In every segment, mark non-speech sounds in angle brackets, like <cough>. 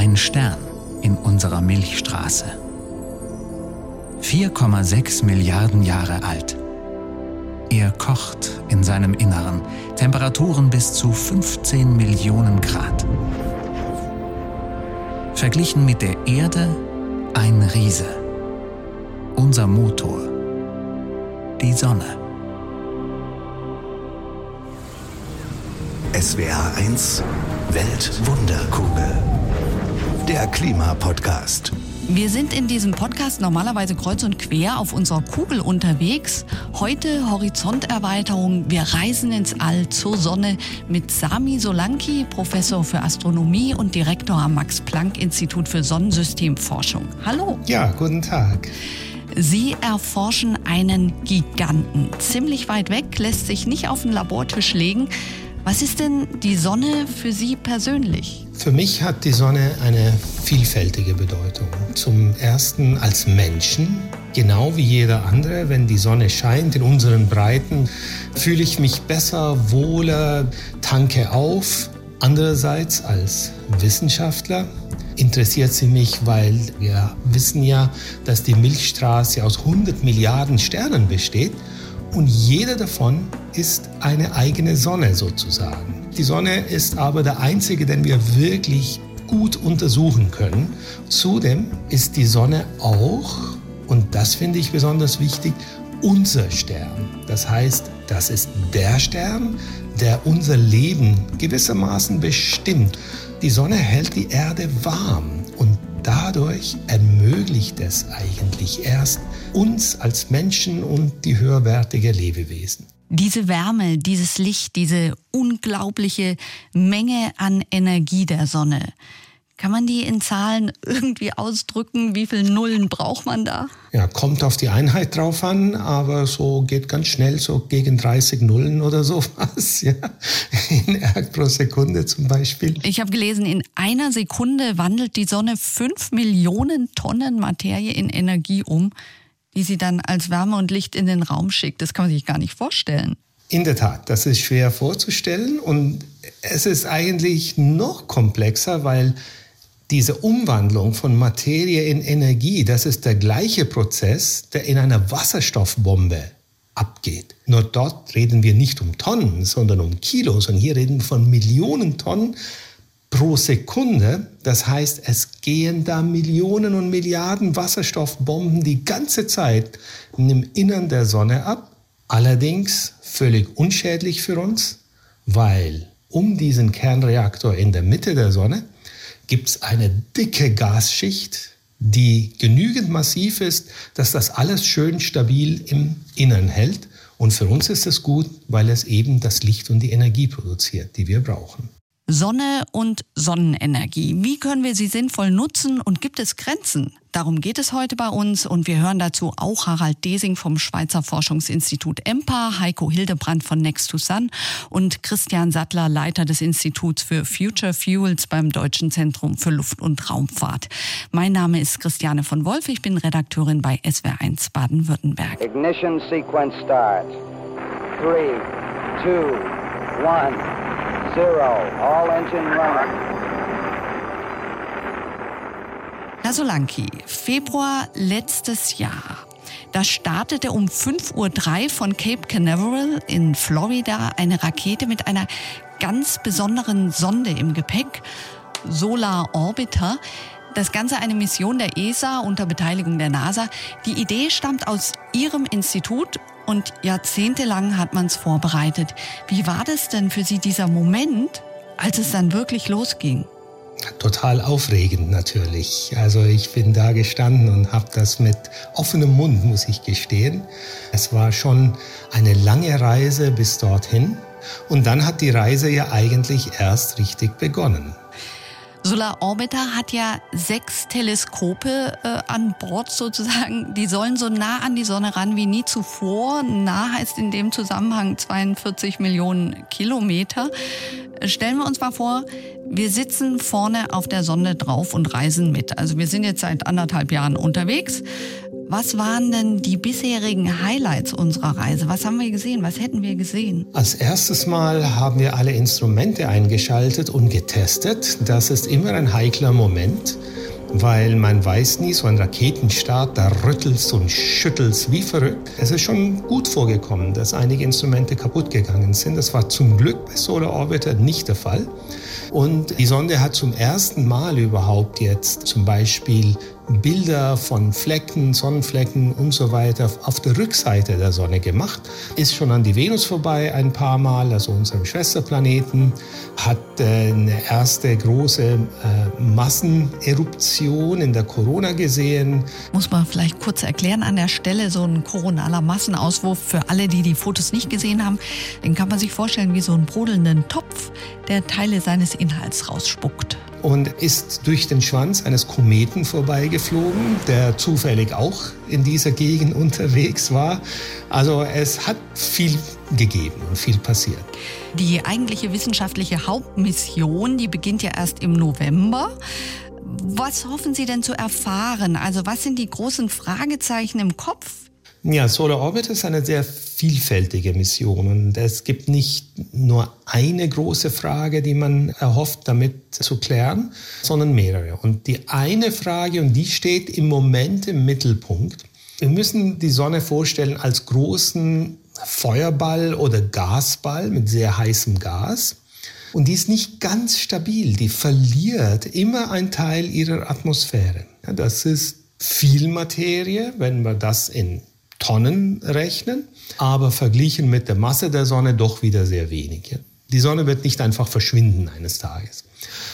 Ein Stern in unserer Milchstraße. 4,6 Milliarden Jahre alt. Er kocht in seinem Inneren, Temperaturen bis zu 15 Millionen Grad. Verglichen mit der Erde ein Riese. Unser Motor. Die Sonne. SWR 1 Weltwunderkugel. Der Klimapodcast. Wir sind in diesem Podcast normalerweise kreuz und quer auf unserer Kugel unterwegs. Heute Horizonterweiterung. Wir reisen ins All zur Sonne mit Sami Solanki, Professor für Astronomie und Direktor am Max-Planck-Institut für Sonnensystemforschung. Hallo. Ja, guten Tag. Sie erforschen einen Giganten. Ziemlich weit weg, lässt sich nicht auf den Labortisch legen. Was ist denn die Sonne für Sie persönlich? Für mich hat die Sonne eine vielfältige Bedeutung. Zum Ersten als Menschen, genau wie jeder andere. Wenn die Sonne scheint in unseren Breiten, fühle ich mich besser, wohler, tanke auf. Andererseits als Wissenschaftler interessiert sie mich, weil wir wissen ja, dass die Milchstraße aus 100 Milliarden Sternen besteht und jeder davon ist eine eigene Sonne sozusagen. Die Sonne ist aber der einzige, den wir wirklich gut untersuchen können. Zudem ist die Sonne auch, und das finde ich besonders wichtig, unser Stern. Das heißt, das ist der Stern, der unser Leben gewissermaßen bestimmt. Die Sonne hält die Erde warm und dadurch ermöglicht es eigentlich erst uns als Menschen und die höherwertige Lebewesen. Diese Wärme, dieses Licht, diese unglaubliche Menge an Energie der Sonne. Kann man die in Zahlen irgendwie ausdrücken? Wie viele Nullen braucht man da? Ja, kommt auf die Einheit drauf an, aber so geht ganz schnell, so gegen 30 Nullen oder sowas, <laughs> ja. In Erg pro Sekunde zum Beispiel. Ich habe gelesen, in einer Sekunde wandelt die Sonne 5 Millionen Tonnen Materie in Energie um, die sie dann als Wärme und Licht in den Raum schickt. Das kann man sich gar nicht vorstellen. In der Tat, das ist schwer vorzustellen und es ist eigentlich noch komplexer, weil diese Umwandlung von Materie in Energie, das ist der gleiche Prozess, der in einer Wasserstoffbombe abgeht. Nur dort reden wir nicht um Tonnen, sondern um Kilos. Und hier reden wir von Millionen Tonnen pro Sekunde. Das heißt, es gehen da Millionen und Milliarden Wasserstoffbomben die ganze Zeit im Innern der Sonne ab. Allerdings völlig unschädlich für uns, weil um diesen Kernreaktor in der Mitte der Sonne gibt es eine dicke Gasschicht, die genügend massiv ist, dass das alles schön stabil im Innern hält. Und für uns ist es gut, weil es eben das Licht und die Energie produziert, die wir brauchen. Sonne und Sonnenenergie. Wie können wir sie sinnvoll nutzen und gibt es Grenzen? Darum geht es heute bei uns und wir hören dazu auch Harald Desing vom Schweizer Forschungsinstitut EMPA, Heiko Hildebrand von Next to Sun und Christian Sattler, Leiter des Instituts für Future Fuels beim Deutschen Zentrum für Luft- und Raumfahrt. Mein Name ist Christiane von Wolf, ich bin Redakteurin bei SWR1 Baden-Württemberg. Ignition Sequence Start. 3, 2, 1 zero. All engine running. Herr Solanki, Februar letztes Jahr. Da startete um 5.03 Uhr von Cape Canaveral in Florida eine Rakete mit einer ganz besonderen Sonde im Gepäck, Solar Orbiter. Das Ganze eine Mission der ESA unter Beteiligung der NASA. Die Idee stammt aus Ihrem Institut und jahrzehntelang hat man es vorbereitet. Wie war das denn für Sie dieser Moment, als es dann wirklich losging? Total aufregend natürlich. Also ich bin da gestanden und habe das mit offenem Mund, muss ich gestehen. Es war schon eine lange Reise bis dorthin. Und dann hat die Reise ja eigentlich erst richtig begonnen. Solar Orbiter hat ja sechs Teleskope äh, an Bord sozusagen. Die sollen so nah an die Sonne ran wie nie zuvor. Nah heißt in dem Zusammenhang 42 Millionen Kilometer. Stellen wir uns mal vor, wir sitzen vorne auf der Sonne drauf und reisen mit. Also wir sind jetzt seit anderthalb Jahren unterwegs. Was waren denn die bisherigen Highlights unserer Reise? Was haben wir gesehen? Was hätten wir gesehen? Als erstes Mal haben wir alle Instrumente eingeschaltet und getestet. Das ist immer ein heikler Moment weil man weiß nie, so ein Raketenstart, da rüttelst und schüttelst wie verrückt. Es ist schon gut vorgekommen, dass einige Instrumente kaputt gegangen sind. Das war zum Glück bei Solar Orbiter nicht der Fall. Und die Sonde hat zum ersten Mal überhaupt jetzt zum Beispiel Bilder von Flecken, Sonnenflecken und so weiter auf der Rückseite der Sonne gemacht. Ist schon an die Venus vorbei ein paar Mal, also unserem Schwesterplaneten, hat äh, eine erste große äh, Masseneruption in der Corona gesehen. Muss man vielleicht kurz erklären an der Stelle, so ein koronaler Massenauswurf für alle, die die Fotos nicht gesehen haben, den kann man sich vorstellen wie so einen brodelnden Topf, der Teile seines Inhalts rausspuckt und ist durch den Schwanz eines Kometen vorbeigeflogen, der zufällig auch in dieser Gegend unterwegs war. Also es hat viel gegeben und viel passiert. Die eigentliche wissenschaftliche Hauptmission, die beginnt ja erst im November. Was hoffen Sie denn zu erfahren? Also was sind die großen Fragezeichen im Kopf? Ja, Solar Orbit ist eine sehr vielfältige Mission und es gibt nicht nur eine große Frage, die man erhofft, damit zu klären, sondern mehrere. Und die eine Frage, und die steht im Moment im Mittelpunkt, wir müssen die Sonne vorstellen als großen Feuerball oder Gasball mit sehr heißem Gas. Und die ist nicht ganz stabil, die verliert immer einen Teil ihrer Atmosphäre. Das ist viel Materie, wenn wir das in Tonnen rechnen, aber verglichen mit der Masse der Sonne doch wieder sehr wenig. Die Sonne wird nicht einfach verschwinden eines Tages.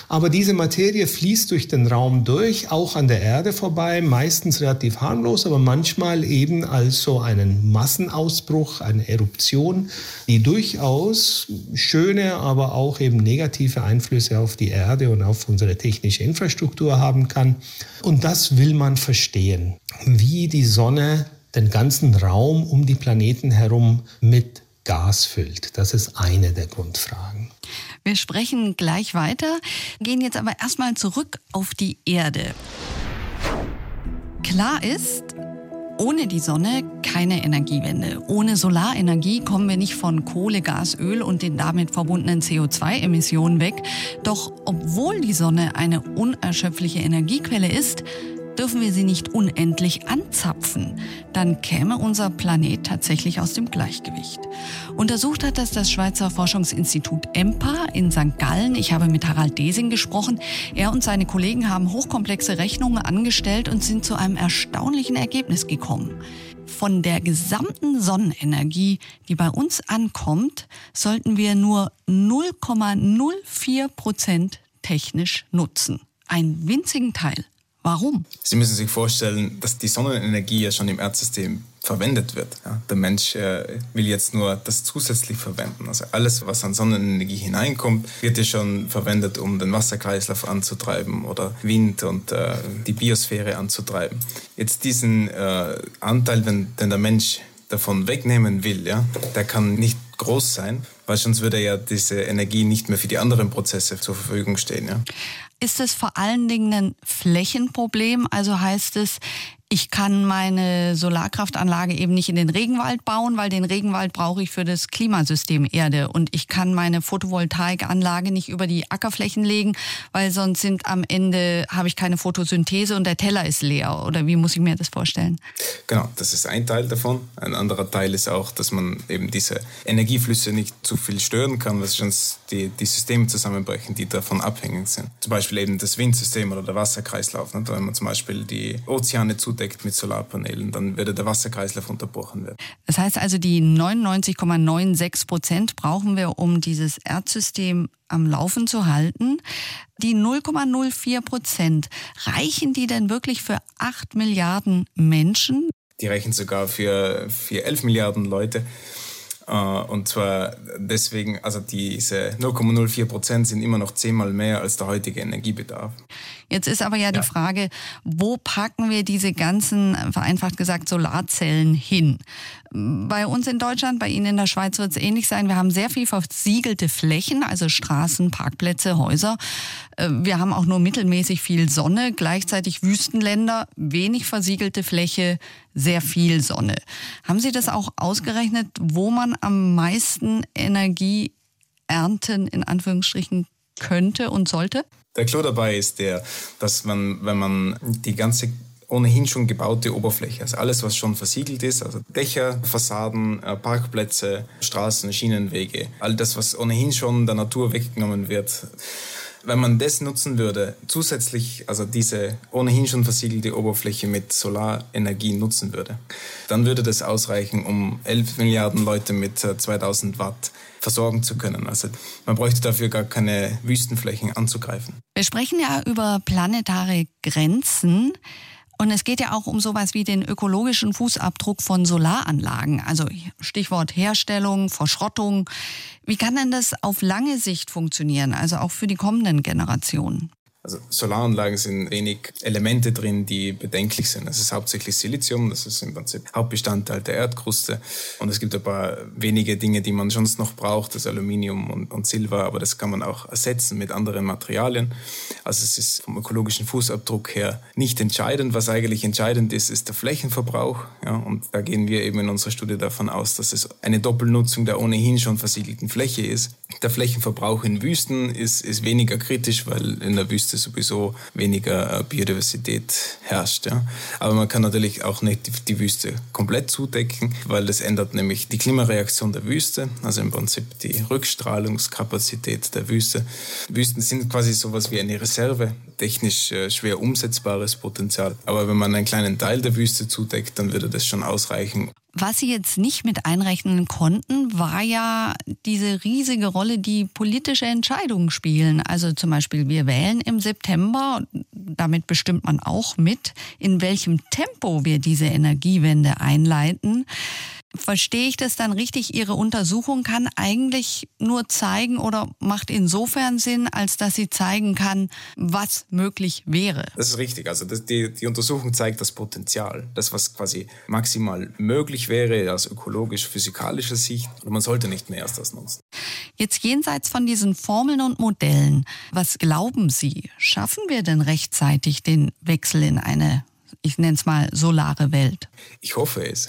Aber diese Materie fließt durch den Raum durch, auch an der Erde vorbei, meistens relativ harmlos, aber manchmal eben als so einen Massenausbruch, eine Eruption, die durchaus schöne, aber auch eben negative Einflüsse auf die Erde und auf unsere technische Infrastruktur haben kann. Und das will man verstehen, wie die Sonne den ganzen Raum um die Planeten herum mit Gas füllt. Das ist eine der Grundfragen. Wir sprechen gleich weiter, gehen jetzt aber erstmal zurück auf die Erde. Klar ist, ohne die Sonne keine Energiewende. Ohne Solarenergie kommen wir nicht von Kohle, Gas, Öl und den damit verbundenen CO2-Emissionen weg. Doch obwohl die Sonne eine unerschöpfliche Energiequelle ist, dürfen wir sie nicht unendlich anzapfen. Dann käme unser Planet tatsächlich aus dem Gleichgewicht. Untersucht hat das das Schweizer Forschungsinstitut EMPA in St. Gallen. Ich habe mit Harald Desing gesprochen. Er und seine Kollegen haben hochkomplexe Rechnungen angestellt und sind zu einem erstaunlichen Ergebnis gekommen. Von der gesamten Sonnenenergie, die bei uns ankommt, sollten wir nur 0,04 Prozent technisch nutzen. Einen winzigen Teil. Warum? Sie müssen sich vorstellen, dass die Sonnenenergie ja schon im Erdsystem verwendet wird. Ja, der Mensch äh, will jetzt nur das zusätzlich verwenden. Also alles, was an Sonnenenergie hineinkommt, wird ja schon verwendet, um den Wasserkreislauf anzutreiben oder Wind und äh, die Biosphäre anzutreiben. Jetzt diesen äh, Anteil, den, den der Mensch davon wegnehmen will, ja, der kann nicht groß sein, weil sonst würde ja diese Energie nicht mehr für die anderen Prozesse zur Verfügung stehen. Ja. Ist es vor allen Dingen ein Flächenproblem? Also heißt es, ich kann meine Solarkraftanlage eben nicht in den Regenwald bauen, weil den Regenwald brauche ich für das Klimasystem Erde. Und ich kann meine Photovoltaikanlage nicht über die Ackerflächen legen, weil sonst sind am Ende, habe ich keine Photosynthese und der Teller ist leer. Oder wie muss ich mir das vorstellen? Genau, das ist ein Teil davon. Ein anderer Teil ist auch, dass man eben diese Energieflüsse nicht zu viel stören kann, weil sonst die, die Systeme zusammenbrechen, die davon abhängig sind. Zum Beispiel eben das Windsystem oder der Wasserkreislauf. Ne? Wenn man zum Beispiel die Ozeane zu zudeckt mit Solarpanelen, dann würde der Wasserkreislauf unterbrochen werden. Das heißt also, die 99,96 Prozent brauchen wir, um dieses Erdsystem am Laufen zu halten. Die 0,04 Prozent, reichen die denn wirklich für 8 Milliarden Menschen? Die reichen sogar für, für 11 Milliarden Leute. Äh, und zwar deswegen, also diese 0,04 Prozent sind immer noch zehnmal mehr als der heutige Energiebedarf. Jetzt ist aber ja, ja, die Frage, wo packen wir diese ganzen, vereinfacht gesagt, Solarzellen hin? Bei uns in Deutschland, bei Ihnen in der Schweiz wird es ähnlich sein. Wir haben sehr viel versiegelte Flächen, also Straßen, Parkplätze, Häuser. Äh, wir haben auch nur mittelmäßig viel Sonne, gleichzeitig Wüstenländer, wenig versiegelte Fläche, sehr viel Sonne. Haben Sie das auch ausgerechnet, wo man am meisten Energie ernten, in Anführungsstrichen, könnte und sollte? Der Clou dabei ist der, dass man, wenn man die ganze ohnehin schon gebaute Oberfläche, also alles, was schon versiegelt ist, also Dächer, Fassaden, äh, Parkplätze, Straßen, Schienenwege, all das, was ohnehin schon der Natur weggenommen wird, wenn man das nutzen würde, zusätzlich also diese ohnehin schon versiegelte Oberfläche mit Solarenergie nutzen würde, dann würde das ausreichen, um 11 Milliarden Leute mit 2000 äh, Watt versorgen zu können. Also man bräuchte dafür gar keine Wüstenflächen anzugreifen. Wir sprechen ja über planetare Grenzen. Und es geht ja auch um sowas wie den ökologischen Fußabdruck von Solaranlagen. Also Stichwort Herstellung, Verschrottung. Wie kann denn das auf lange Sicht funktionieren, also auch für die kommenden Generationen? Also Solaranlagen sind wenig Elemente drin, die bedenklich sind. Es ist hauptsächlich Silizium, das ist im Prinzip Hauptbestandteil der Erdkruste. Und es gibt ein paar wenige Dinge, die man sonst noch braucht, das Aluminium und, und Silber, aber das kann man auch ersetzen mit anderen Materialien. Also es ist vom ökologischen Fußabdruck her nicht entscheidend. Was eigentlich entscheidend ist, ist der Flächenverbrauch. Ja, und da gehen wir eben in unserer Studie davon aus, dass es eine Doppelnutzung der ohnehin schon versiegelten Fläche ist. Der Flächenverbrauch in Wüsten ist, ist weniger kritisch, weil in der Wüste sowieso weniger äh, Biodiversität herrscht. Ja. Aber man kann natürlich auch nicht die, die Wüste komplett zudecken, weil das ändert nämlich die Klimareaktion der Wüste, also im Prinzip die Rückstrahlungskapazität der Wüste. Wüsten sind quasi sowas wie eine Reserve, technisch äh, schwer umsetzbares Potenzial. Aber wenn man einen kleinen Teil der Wüste zudeckt, dann würde das schon ausreichen, was Sie jetzt nicht mit einrechnen konnten, war ja diese riesige Rolle, die politische Entscheidungen spielen. Also zum Beispiel, wir wählen im September, damit bestimmt man auch mit, in welchem Tempo wir diese Energiewende einleiten. Verstehe ich das dann richtig? Ihre Untersuchung kann eigentlich nur zeigen oder macht insofern Sinn, als dass sie zeigen kann, was möglich wäre. Das ist richtig. Also das, die, die Untersuchung zeigt das Potenzial, das, was quasi maximal möglich wäre aus ökologisch-physikalischer Sicht. Und man sollte nicht mehr als das nutzen. Jetzt jenseits von diesen Formeln und Modellen, was glauben Sie, schaffen wir denn rechtzeitig den Wechsel in eine ich nenne es mal, solare Welt? Ich hoffe es.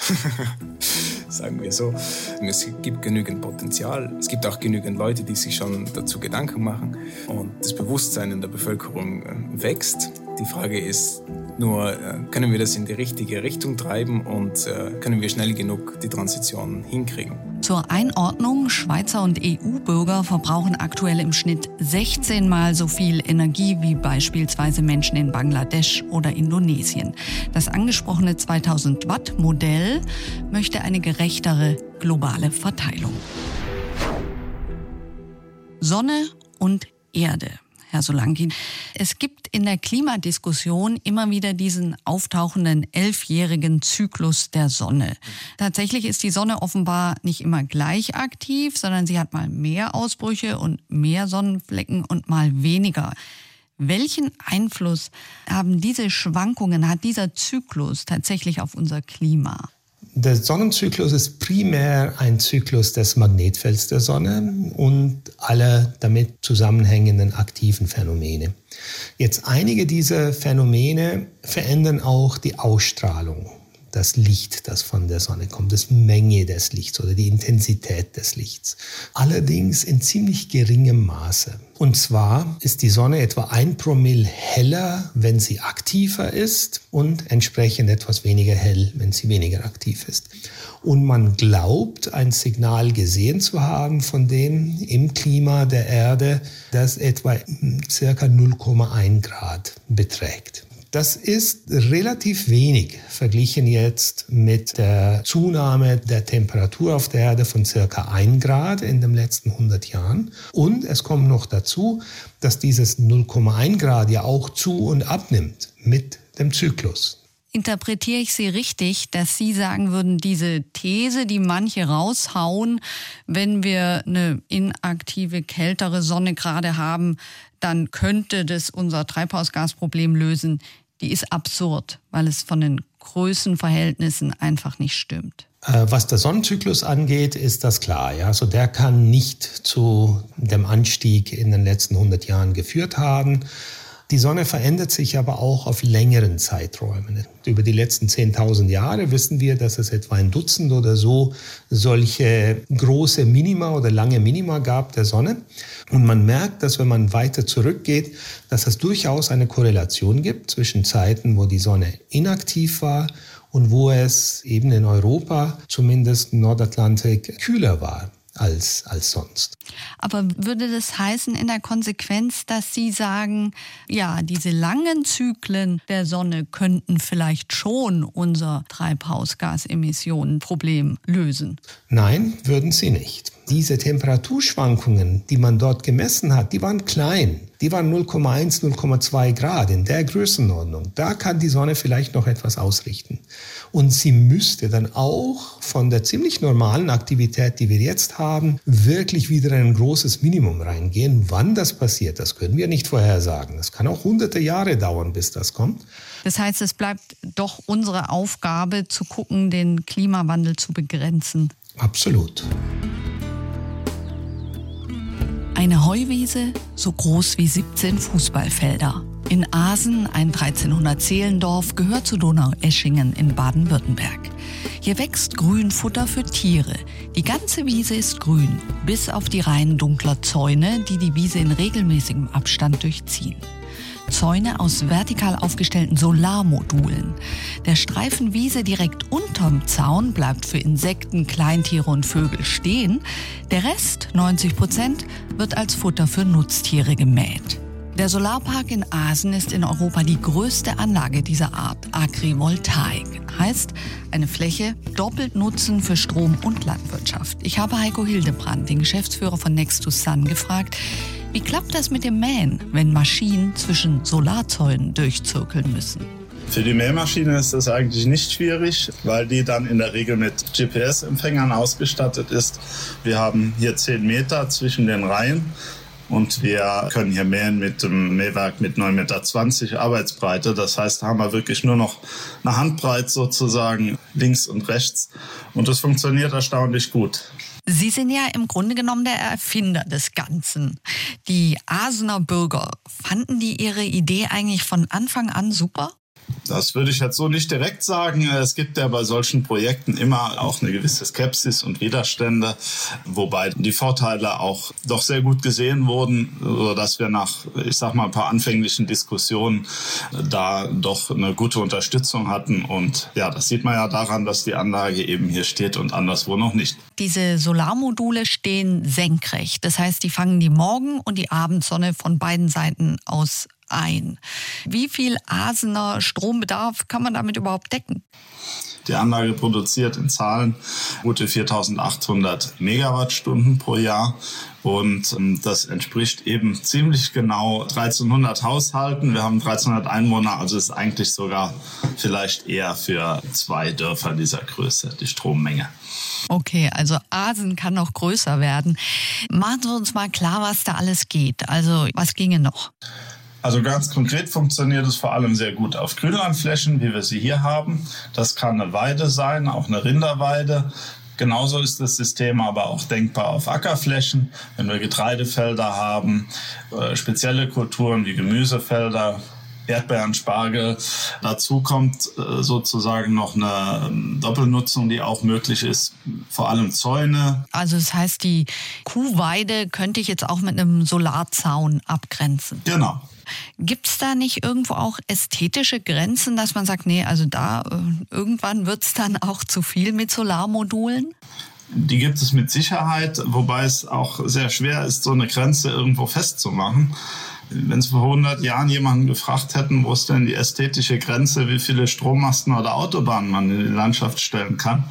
<laughs> Sagen wir so. Es gibt genügend Potenzial. Es gibt auch genügend Leute, die sich schon dazu Gedanken machen. Und das Bewusstsein in der Bevölkerung äh, wächst. Die Frage ist nur, äh, können wir das in die richtige Richtung treiben und äh, können wir schnell genug die Transition hinkriegen? Zur Einordnung, Schweizer und EU-Bürger verbrauchen aktuell im Schnitt 16 mal so viel Energie wie beispielsweise Menschen in Bangladesch oder Indonesien. Das angesprochene 2000 Watt Modell möchte eine gerechtere globale Verteilung. Sonne und Erde. Herr Solanki. Es gibt in der Klimadiskussion immer wieder diesen auftauchenden elfjährigen Zyklus der Sonne. Tatsächlich ist die Sonne offenbar nicht immer gleich aktiv, sondern sie hat mal mehr Ausbrüche und mehr Sonnenflecken und mal weniger. Welchen Einfluss haben diese Schwankungen, hat dieser Zyklus tatsächlich auf unser Klima? Der Sonnenzyklus ist primär ein Zyklus des Magnetfelds der Sonne und aller damit zusammenhängenden aktiven Phänomene. Jetzt einige dieser Phänomene verändern auch die Ausstrahlung das Licht, das von der Sonne kommt, das Menge des Lichts oder die Intensität des Lichts. Allerdings in ziemlich geringem Maße. Und zwar ist die Sonne etwa ein Promille heller, wenn sie aktiver ist und entsprechend etwas weniger hell, wenn sie weniger aktiv ist. Und man glaubt, ein Signal gesehen zu haben von dem im Klima der Erde, das etwa circa 0,1 Grad beträgt. Das ist relativ wenig verglichen jetzt mit der Zunahme der Temperatur auf der Erde von circa 1 Grad in den letzten 100 Jahren. Und es kommt noch dazu, dass dieses 0,1 Grad ja auch zu und abnimmt mit dem Zyklus. interpretiere ich Sie richtig, dass Sie sagen würden, diese These, die manche raushauen, wenn wir eine inaktive, kältere Sonne gerade haben, dann könnte das unser Treibhausgasproblem lösen, die ist absurd, weil es von den Größenverhältnissen einfach nicht stimmt. Äh, was der Sonnenzyklus angeht, ist das klar. Ja? Also der kann nicht zu dem Anstieg in den letzten 100 Jahren geführt haben. Die Sonne verändert sich aber auch auf längeren Zeiträumen. Über die letzten 10.000 Jahre wissen wir, dass es etwa ein Dutzend oder so solche große Minima oder lange Minima gab der Sonne. Und man merkt, dass wenn man weiter zurückgeht, dass es durchaus eine Korrelation gibt zwischen Zeiten, wo die Sonne inaktiv war und wo es eben in Europa, zumindest Nordatlantik, kühler war als, als sonst. Aber würde das heißen in der Konsequenz, dass Sie sagen, ja, diese langen Zyklen der Sonne könnten vielleicht schon unser Treibhausgasemissionenproblem lösen? Nein, würden sie nicht. Diese Temperaturschwankungen, die man dort gemessen hat, die waren klein. Die waren 0,1, 0,2 Grad in der Größenordnung. Da kann die Sonne vielleicht noch etwas ausrichten. Und sie müsste dann auch von der ziemlich normalen Aktivität, die wir jetzt haben, wirklich wieder ein großes Minimum reingehen. Wann das passiert, das können wir nicht vorhersagen. Das kann auch hunderte Jahre dauern, bis das kommt. Das heißt, es bleibt doch unsere Aufgabe zu gucken, den Klimawandel zu begrenzen. Absolut. Eine Heuwiese so groß wie 17 Fußballfelder. In Asen, ein 1300 Seelendorf, gehört zu Donaueschingen in Baden-Württemberg. Hier wächst Grünfutter für Tiere. Die ganze Wiese ist grün, bis auf die Reihen dunkler Zäune, die die Wiese in regelmäßigem Abstand durchziehen. Zäune aus vertikal aufgestellten Solarmodulen. Der Streifen Wiese direkt unterm Zaun bleibt für Insekten, Kleintiere und Vögel stehen. Der Rest, 90 Prozent, wird als Futter für Nutztiere gemäht. Der Solarpark in Asen ist in Europa die größte Anlage dieser Art, Agrivoltaik. Heißt, eine Fläche doppelt nutzen für Strom und Landwirtschaft. Ich habe Heiko Hildebrand, den Geschäftsführer von Next to Sun, gefragt, wie klappt das mit dem Mähen, wenn Maschinen zwischen Solarzäunen durchzirkeln müssen? Für die Mähmaschine ist das eigentlich nicht schwierig, weil die dann in der Regel mit GPS-Empfängern ausgestattet ist. Wir haben hier 10 Meter zwischen den Reihen. Und wir können hier mähen mit dem Mähwerk mit 9,20 Meter Arbeitsbreite. Das heißt, da haben wir wirklich nur noch eine Handbreit sozusagen links und rechts. Und das funktioniert erstaunlich gut. Sie sind ja im Grunde genommen der Erfinder des Ganzen. Die Asener Bürger, fanden die Ihre Idee eigentlich von Anfang an super? Das würde ich jetzt so nicht direkt sagen. Es gibt ja bei solchen Projekten immer auch eine gewisse Skepsis und Widerstände, wobei die Vorteile auch doch sehr gut gesehen wurden, sodass wir nach, ich sag mal, ein paar anfänglichen Diskussionen da doch eine gute Unterstützung hatten. Und ja, das sieht man ja daran, dass die Anlage eben hier steht und anderswo noch nicht. Diese Solarmodule stehen senkrecht. Das heißt, die fangen die Morgen- und die Abendsonne von beiden Seiten aus ein. Wie viel Asener Strombedarf kann man damit überhaupt decken? Die Anlage produziert in Zahlen gute 4800 Megawattstunden pro Jahr. Und ähm, das entspricht eben ziemlich genau 1300 Haushalten. Wir haben 1300 Einwohner, also ist eigentlich sogar vielleicht eher für zwei Dörfer dieser Größe die Strommenge. Okay, also Asen kann noch größer werden. Machen Sie uns mal klar, was da alles geht. Also was ginge noch? Also ganz konkret funktioniert es vor allem sehr gut auf Grünlandflächen, wie wir sie hier haben. Das kann eine Weide sein, auch eine Rinderweide. Genauso ist das System aber auch denkbar auf Ackerflächen, wenn wir Getreidefelder haben, äh, spezielle Kulturen wie Gemüsefelder, Erdbeeren, Spargel. Dazu kommt äh, sozusagen noch eine ähm, Doppelnutzung, die auch möglich ist, vor allem Zäune. Also das heißt, die Kuhweide könnte ich jetzt auch mit einem Solarzaun abgrenzen. Genau. Gibt es da nicht irgendwo auch ästhetische Grenzen, dass man sagt, nee, also da äh, irgendwann wird es dann auch zu viel mit Solarmodulen? Die gibt es mit Sicherheit, wobei es auch sehr schwer ist, so eine Grenze irgendwo festzumachen. Wenn Sie vor 100 Jahren jemanden gefragt hätten, wo ist denn die ästhetische Grenze, wie viele Strommasten oder Autobahnen man in die Landschaft stellen kann,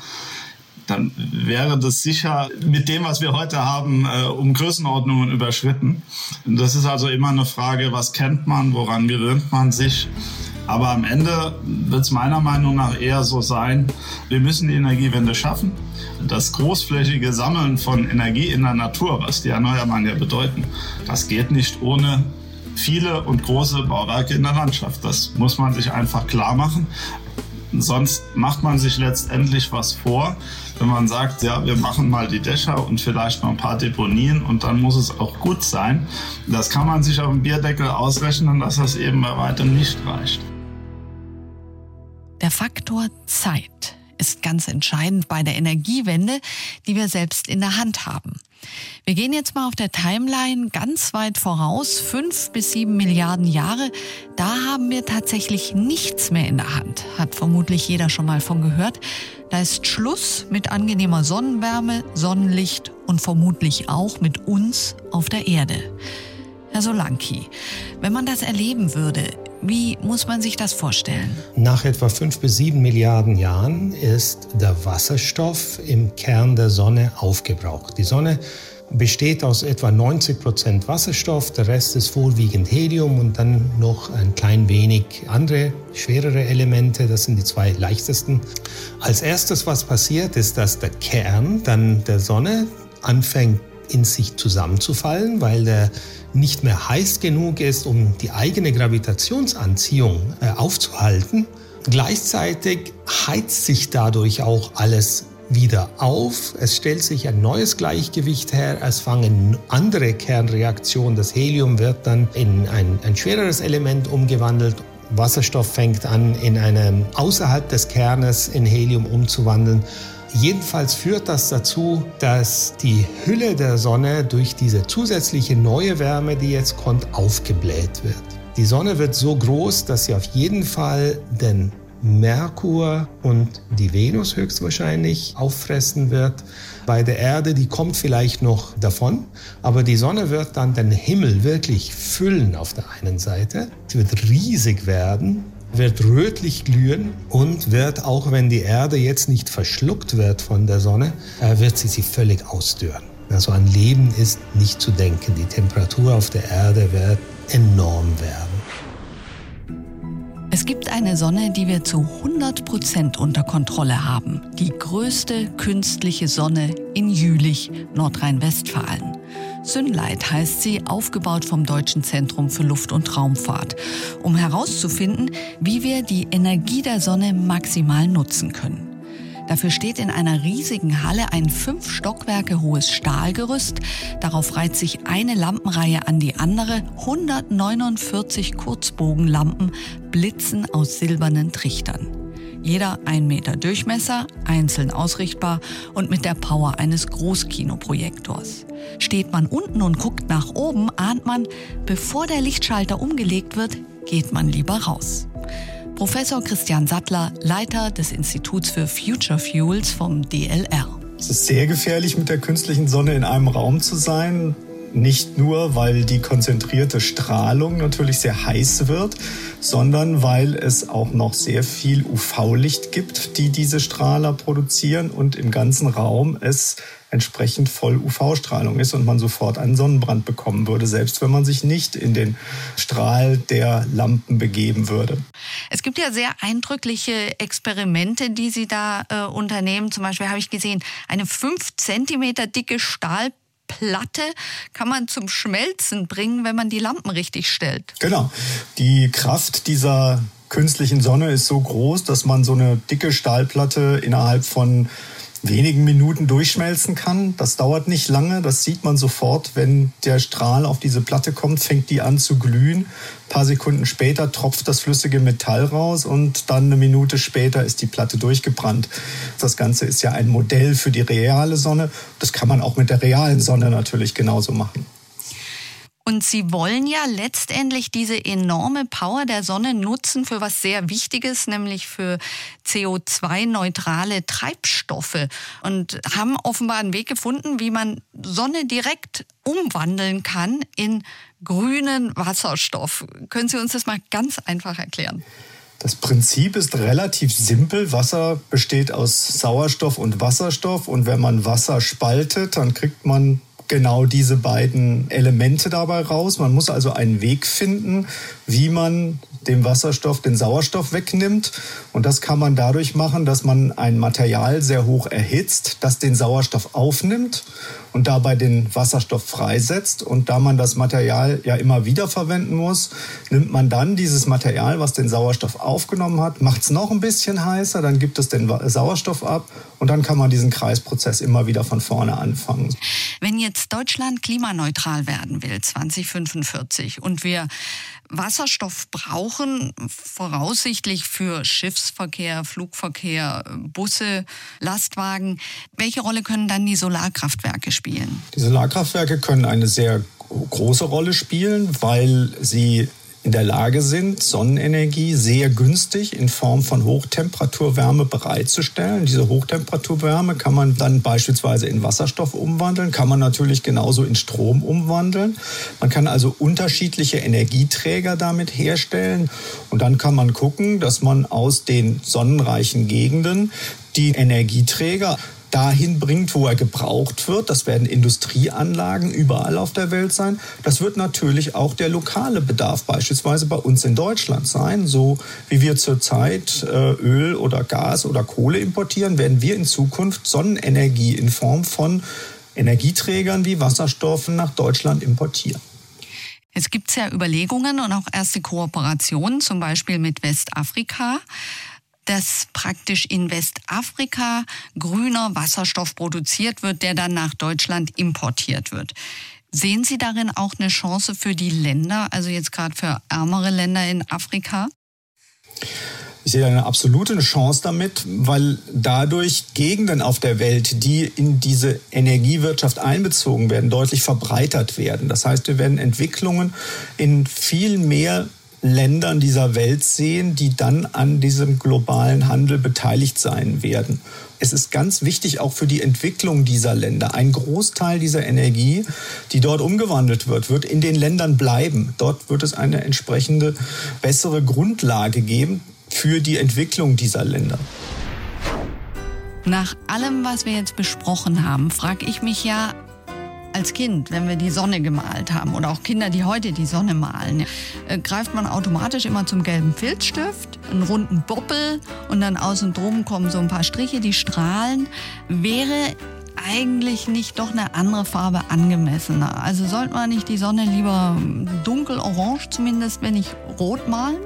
dann wäre das sicher mit dem, was wir heute haben, äh, um Größenordnungen überschritten. Das ist also immer eine Frage, was kennt man, woran gewöhnt man sich. Aber am Ende wird es meiner Meinung nach eher so sein, wir müssen die Energiewende schaffen. Das großflächige Sammeln von Energie in der Natur, was die Erneuerbaren ja bedeuten, das geht nicht ohne viele und große Bauwerke in der Landschaft. Das muss man sich einfach klar machen. Sonst macht man sich letztendlich was vor, wenn man sagt, ja, wir machen mal die Dächer und vielleicht noch ein paar Deponien und dann muss es auch gut sein. Das kann man sich auf dem Bierdeckel ausrechnen, dass das eben bei weitem nicht reicht. Der Faktor Zeit ist ganz entscheidend bei der Energiewende, die wir selbst in der Hand haben. Wir gehen jetzt mal auf der Timeline ganz weit voraus, fünf bis sieben Milliarden Jahre. Da haben wir tatsächlich nichts mehr in der Hand, hat vermutlich jeder schon mal von gehört. Da ist Schluss mit angenehmer Sonnenwärme, Sonnenlicht und vermutlich auch mit uns auf der Erde. Herr Solanki, wenn man das erleben würde, wie muss man sich das vorstellen? Nach etwa fünf bis sieben Milliarden Jahren ist der Wasserstoff im Kern der Sonne aufgebraucht. Die Sonne besteht aus etwa 90 Prozent Wasserstoff, der Rest ist vorwiegend Helium und dann noch ein klein wenig andere, schwerere Elemente. Das sind die zwei leichtesten. Als erstes, was passiert, ist, dass der Kern dann der Sonne anfängt in sich zusammenzufallen, weil der nicht mehr heiß genug ist, um die eigene Gravitationsanziehung äh, aufzuhalten. Gleichzeitig heizt sich dadurch auch alles wieder auf. Es stellt sich ein neues Gleichgewicht her. Es fangen andere Kernreaktionen. Das Helium wird dann in ein, ein schwereres Element umgewandelt. Wasserstoff fängt an, in einem außerhalb des Kernes in Helium umzuwandeln. Jedenfalls führt das dazu, dass die Hülle der Sonne durch diese zusätzliche neue Wärme, die jetzt kommt, aufgebläht wird. Die Sonne wird so groß, dass sie auf jeden Fall den Merkur und die Venus höchstwahrscheinlich auffressen wird. Bei der Erde, die kommt vielleicht noch davon, aber die Sonne wird dann den Himmel wirklich füllen auf der einen Seite. Sie wird riesig werden wird rötlich glühen und wird, auch wenn die Erde jetzt nicht verschluckt wird von der Sonne, äh, wird sie sie völlig ausdörren. Also an Leben ist nicht zu denken. Die Temperatur auf der Erde wird enorm werden. Es gibt eine Sonne, die wir zu 100 Prozent unter Kontrolle haben. Die größte künstliche Sonne in Jülich, Nordrhein-Westfalen. Synlight heißt sie, aufgebaut vom Deutschen Zentrum für Luft- und Raumfahrt, um herauszufinden, wie wir die Energie der Sonne maximal nutzen können. Dafür steht in einer riesigen Halle ein fünf Stockwerke hohes Stahlgerüst. Darauf reiht sich eine Lampenreihe an die andere. 149 Kurzbogenlampen blitzen aus silbernen Trichtern. Jeder ein Meter Durchmesser, einzeln ausrichtbar und mit der Power eines Großkinoprojektors. Steht man unten und guckt nach oben, ahnt man, bevor der Lichtschalter umgelegt wird, geht man lieber raus. Professor Christian Sattler, Leiter des Instituts für Future Fuels vom DLR. Es ist sehr gefährlich, mit der künstlichen Sonne in einem Raum zu sein. Nicht nur, weil die konzentrierte Strahlung natürlich sehr heiß wird, sondern weil es auch noch sehr viel UV-Licht gibt, die diese Strahler produzieren und im ganzen Raum es entsprechend voll UV-Strahlung ist und man sofort einen Sonnenbrand bekommen würde, selbst wenn man sich nicht in den Strahl der Lampen begeben würde. Es gibt ja sehr eindrückliche Experimente, die Sie da äh, unternehmen. Zum Beispiel habe ich gesehen, eine fünf Zentimeter dicke Stahlplatte kann man zum Schmelzen bringen, wenn man die Lampen richtig stellt. Genau. Die Kraft dieser künstlichen Sonne ist so groß, dass man so eine dicke Stahlplatte innerhalb von wenigen Minuten durchschmelzen kann. Das dauert nicht lange, das sieht man sofort. Wenn der Strahl auf diese Platte kommt, fängt die an zu glühen. Ein paar Sekunden später tropft das flüssige Metall raus und dann eine Minute später ist die Platte durchgebrannt. Das Ganze ist ja ein Modell für die reale Sonne. Das kann man auch mit der realen Sonne natürlich genauso machen. Und sie wollen ja letztendlich diese enorme Power der Sonne nutzen für was sehr Wichtiges, nämlich für CO2-neutrale Treibstoffe. Und haben offenbar einen Weg gefunden, wie man Sonne direkt umwandeln kann in grünen Wasserstoff. Können Sie uns das mal ganz einfach erklären? Das Prinzip ist relativ simpel. Wasser besteht aus Sauerstoff und Wasserstoff. Und wenn man Wasser spaltet, dann kriegt man genau diese beiden Elemente dabei raus. Man muss also einen Weg finden, wie man dem Wasserstoff den Sauerstoff wegnimmt. Und das kann man dadurch machen, dass man ein Material sehr hoch erhitzt, das den Sauerstoff aufnimmt und dabei den Wasserstoff freisetzt. Und da man das Material ja immer wieder verwenden muss, nimmt man dann dieses Material, was den Sauerstoff aufgenommen hat, macht es noch ein bisschen heißer, dann gibt es den Sauerstoff ab und dann kann man diesen Kreisprozess immer wieder von vorne anfangen. Wenn jetzt Deutschland klimaneutral werden will, 2045, und wir Wasserstoff brauchen, voraussichtlich für Schiffsverkehr, Flugverkehr, Busse, Lastwagen. Welche Rolle können dann die Solarkraftwerke spielen? Die Solarkraftwerke können eine sehr große Rolle spielen, weil sie in der Lage sind, Sonnenenergie sehr günstig in Form von Hochtemperaturwärme bereitzustellen. Diese Hochtemperaturwärme kann man dann beispielsweise in Wasserstoff umwandeln, kann man natürlich genauso in Strom umwandeln. Man kann also unterschiedliche Energieträger damit herstellen und dann kann man gucken, dass man aus den sonnenreichen Gegenden die Energieträger dahin bringt, wo er gebraucht wird. Das werden Industrieanlagen überall auf der Welt sein. Das wird natürlich auch der lokale Bedarf beispielsweise bei uns in Deutschland sein. So wie wir zurzeit äh, Öl oder Gas oder Kohle importieren, werden wir in Zukunft Sonnenenergie in Form von Energieträgern wie Wasserstoffen nach Deutschland importieren. Es gibt ja Überlegungen und auch erste Kooperationen, zum Beispiel mit Westafrika dass praktisch in Westafrika grüner Wasserstoff produziert wird, der dann nach Deutschland importiert wird. Sehen Sie darin auch eine Chance für die Länder, also jetzt gerade für ärmere Länder in Afrika? Ich sehe eine absolute Chance damit, weil dadurch Gegenden auf der Welt, die in diese Energiewirtschaft einbezogen werden, deutlich verbreitert werden. Das heißt, wir werden Entwicklungen in viel mehr Ländern dieser Welt sehen, die dann an diesem globalen Handel beteiligt sein werden. Es ist ganz wichtig auch für die Entwicklung dieser Länder. Ein Großteil dieser Energie, die dort umgewandelt wird, wird in den Ländern bleiben. Dort wird es eine entsprechende bessere Grundlage geben für die Entwicklung dieser Länder. Nach allem, was wir jetzt besprochen haben, frage ich mich ja, als Kind, wenn wir die Sonne gemalt haben oder auch Kinder, die heute die Sonne malen, äh, greift man automatisch immer zum gelben Filzstift, einen runden Boppel und dann außen drum kommen so ein paar Striche, die strahlen. Wäre eigentlich nicht doch eine andere Farbe angemessener? Also sollte man nicht die Sonne lieber dunkel-orange zumindest, wenn nicht rot malen?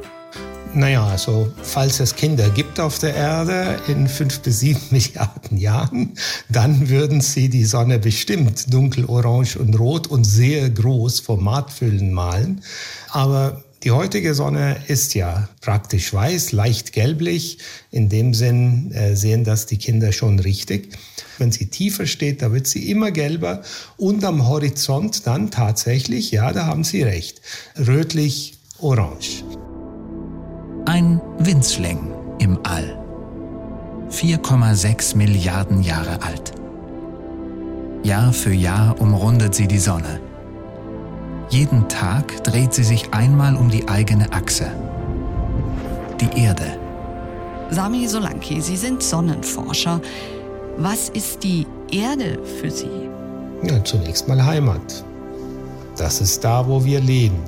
Naja, also falls es Kinder gibt auf der Erde in fünf bis sieben <laughs> Milliarden Jahren, dann würden sie die Sonne bestimmt dunkel, orange und rot und sehr groß formatfüllend malen. Aber die heutige Sonne ist ja praktisch weiß, leicht gelblich. In dem Sinn äh, sehen das die Kinder schon richtig. Wenn sie tiefer steht, da wird sie immer gelber und am Horizont dann tatsächlich, ja, da haben Sie recht, rötlich-orange. Ein Winzling im All. 4,6 Milliarden Jahre alt. Jahr für Jahr umrundet sie die Sonne. Jeden Tag dreht sie sich einmal um die eigene Achse. Die Erde. Sami Solanki, Sie sind Sonnenforscher. Was ist die Erde für Sie? Ja, zunächst mal Heimat. Das ist da, wo wir leben.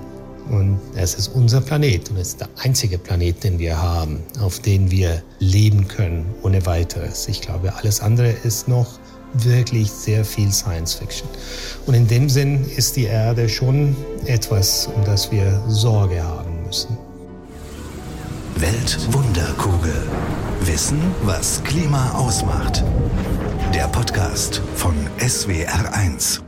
Und es ist unser Planet und es ist der einzige Planet, den wir haben, auf dem wir leben können ohne weiteres. Ich glaube, alles andere ist noch wirklich sehr viel Science Fiction. Und in dem Sinn ist die Erde schon etwas, um das wir Sorge haben müssen. Weltwunderkugel. Wissen, was Klima ausmacht. Der Podcast von SWR1.